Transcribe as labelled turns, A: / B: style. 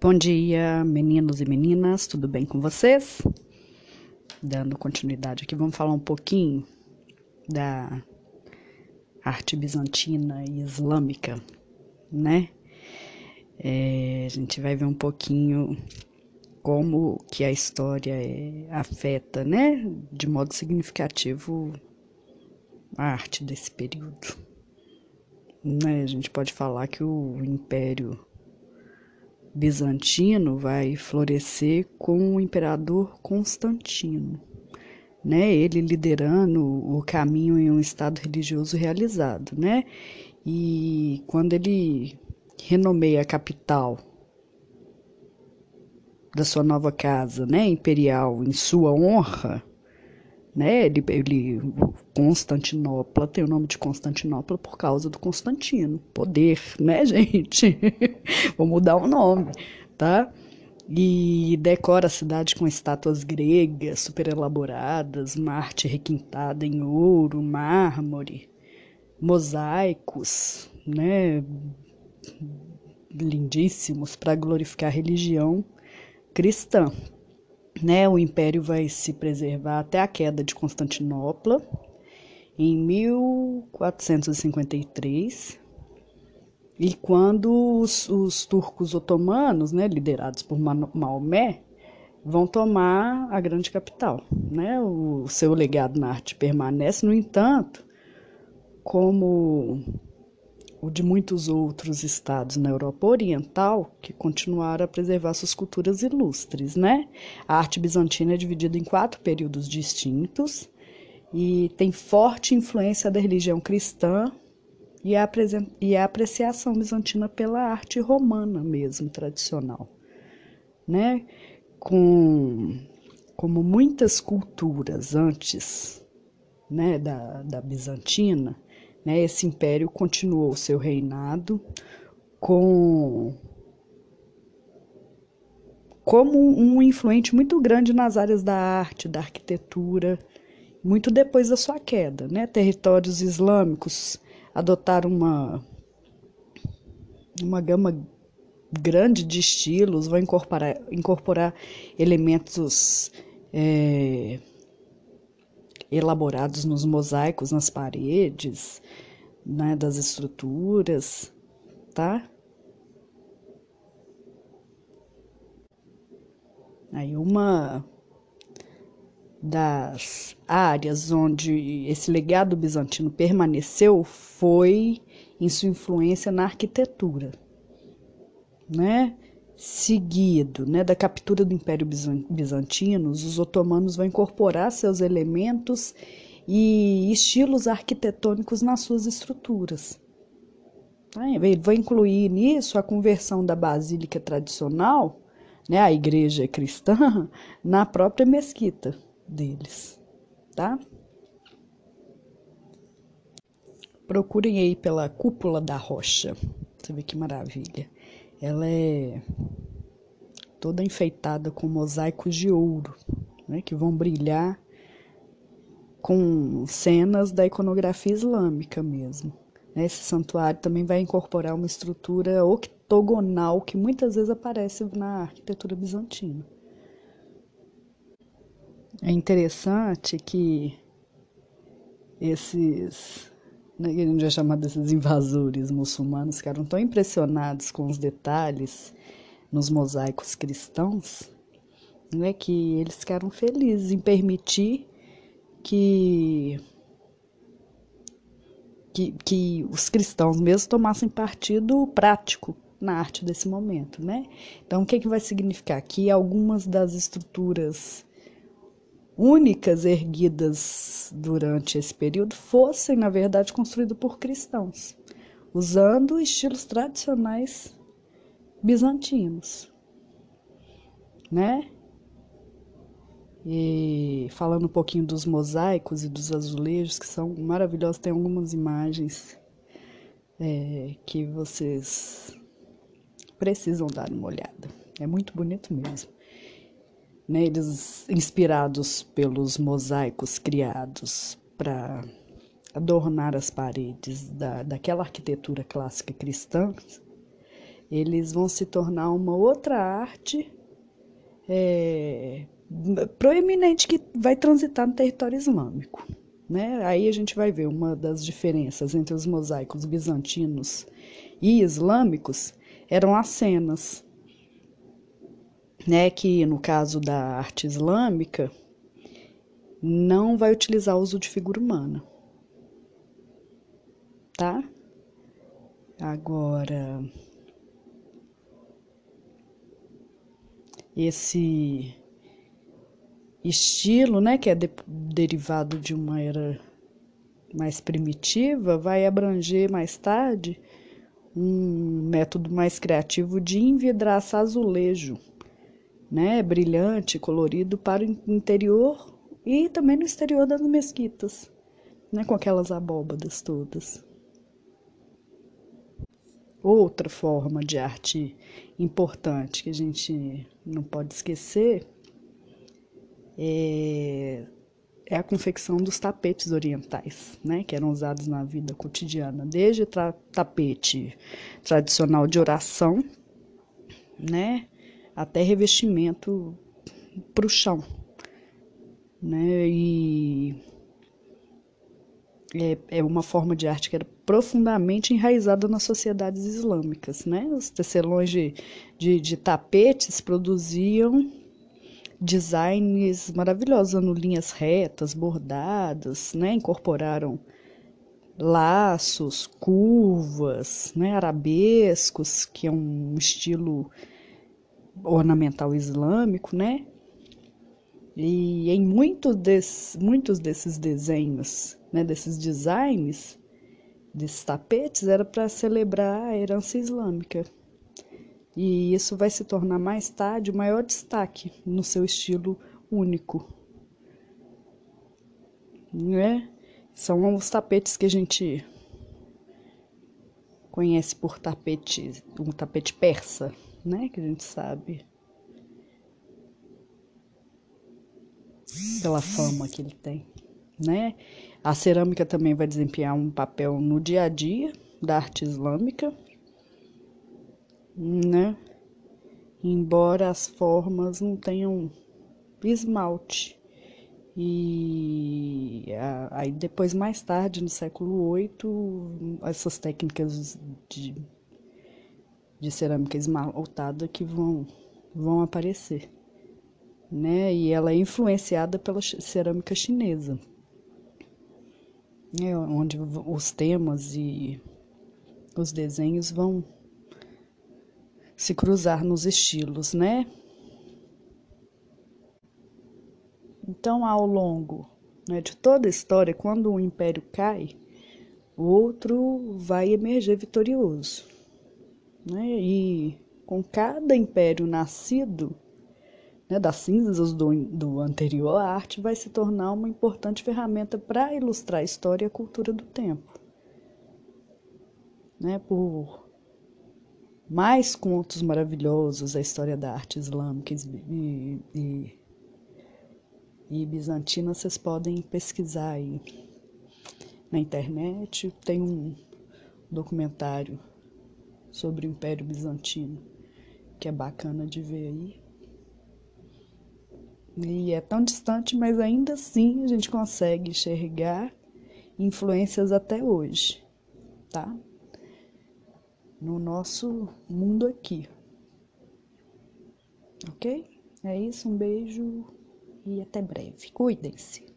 A: Bom dia, meninos e meninas, tudo bem com vocês? Dando continuidade aqui, vamos falar um pouquinho da arte bizantina e islâmica, né? É, a gente vai ver um pouquinho como que a história é, afeta, né, de modo significativo a arte desse período. Né? A gente pode falar que o Império bizantino vai florescer com o imperador Constantino, né? Ele liderando o caminho em um estado religioso realizado, né? E quando ele renomeia a capital da sua nova casa, né, imperial, em sua honra, né? Ele, ele Constantinopla tem o nome de Constantinopla por causa do Constantino, poder, né, gente? Vou mudar o nome, tá? E decora a cidade com estátuas gregas super elaboradas, arte requintada em ouro, mármore, mosaicos, né? Lindíssimos para glorificar a religião cristã né, o império vai se preservar até a queda de Constantinopla em 1453 e quando os, os turcos otomanos, né, liderados por Maomé, vão tomar a grande capital, né? O seu legado na arte permanece, no entanto, como o de muitos outros estados na Europa Oriental que continuaram a preservar suas culturas ilustres, né? A arte bizantina é dividida em quatro períodos distintos e tem forte influência da religião cristã e a, e a apreciação bizantina pela arte romana mesmo, tradicional, né? Com, como muitas culturas antes né, da, da bizantina, né? Esse império continuou seu reinado com como um influente muito grande nas áreas da arte, da arquitetura, muito depois da sua queda. Né? Territórios islâmicos adotaram uma, uma gama grande de estilos, vão incorporar, incorporar elementos é, elaborados nos mosaicos nas paredes, né, das estruturas, tá? Aí uma das áreas onde esse legado bizantino permaneceu foi em sua influência na arquitetura, né? Seguido né, da captura do Império Bizantino, os otomanos vão incorporar seus elementos e estilos arquitetônicos nas suas estruturas. Ele vai incluir nisso a conversão da basílica tradicional, né, a igreja cristã, na própria mesquita deles. Tá? Procurem aí pela cúpula da rocha. Você vê que maravilha. Ela é toda enfeitada com mosaicos de ouro, né, que vão brilhar com cenas da iconografia islâmica mesmo. Esse santuário também vai incorporar uma estrutura octogonal que muitas vezes aparece na arquitetura bizantina. É interessante que esses né, que a gente vai chamar desses invasores muçulmanos, ficaram tão impressionados com os detalhes nos mosaicos cristãos, né, que eles ficaram felizes em permitir que, que, que os cristãos mesmo tomassem partido prático na arte desse momento, né? Então, o que, que vai significar? Que algumas das estruturas únicas erguidas durante esse período fossem, na verdade, construídas por cristãos, usando estilos tradicionais bizantinos, né? E falando um pouquinho dos mosaicos e dos azulejos, que são maravilhosos, tem algumas imagens é, que vocês precisam dar uma olhada. É muito bonito mesmo né, eles inspirados pelos mosaicos criados para adornar as paredes da, daquela arquitetura clássica cristã, eles vão se tornar uma outra arte é, proeminente que vai transitar no território islâmico. Né? Aí a gente vai ver uma das diferenças entre os mosaicos bizantinos e islâmicos eram as cenas, né? Que no caso da arte islâmica não vai utilizar o uso de figura humana, tá? Agora esse estilo, né, que é de, derivado de uma era mais primitiva, vai abranger mais tarde um método mais criativo de envidraçar azulejo, né, brilhante, colorido para o interior e também no exterior das mesquitas, né, com aquelas abóbadas todas. Outra forma de arte importante que a gente não pode esquecer é, é a confecção dos tapetes orientais, né, que eram usados na vida cotidiana, desde tra tapete tradicional de oração, né, até revestimento para o chão, né, e é, é uma forma de arte que era profundamente enraizada nas sociedades islâmicas, né, os tecelões de, de, de tapetes produziam designs maravilhosos, usando linhas retas, bordadas, né? Incorporaram laços, curvas, né? Arabescos, que é um estilo ornamental islâmico, né? E em muito des, muitos desses desenhos, né, desses designs, desses tapetes, era para celebrar a herança islâmica. E isso vai se tornar mais tarde o maior destaque no seu estilo único. Né? São os tapetes que a gente conhece por tapete, um tapete persa, né? Que a gente sabe pela fama que ele tem, né? A cerâmica também vai desempenhar um papel no dia a dia da arte islâmica né? Embora as formas não tenham esmalte. E aí depois, mais tarde, no século VIII, essas técnicas de, de cerâmica esmaltada que vão, vão aparecer. Né? E ela é influenciada pela cerâmica chinesa, né? onde os temas e os desenhos vão se cruzar nos estilos, né? Então, ao longo né, de toda a história, quando um império cai, o outro vai emerger vitorioso. Né? E com cada império nascido, né, das cinzas do, do anterior, a arte vai se tornar uma importante ferramenta para ilustrar a história e a cultura do tempo. Né, por mais contos maravilhosos da história da arte islâmica e, e, e bizantina vocês podem pesquisar aí na internet. Tem um documentário sobre o Império Bizantino que é bacana de ver aí. E é tão distante, mas ainda assim a gente consegue enxergar influências até hoje, tá? no nosso mundo aqui. Ok? É isso, um beijo e até breve. Cuidem-se.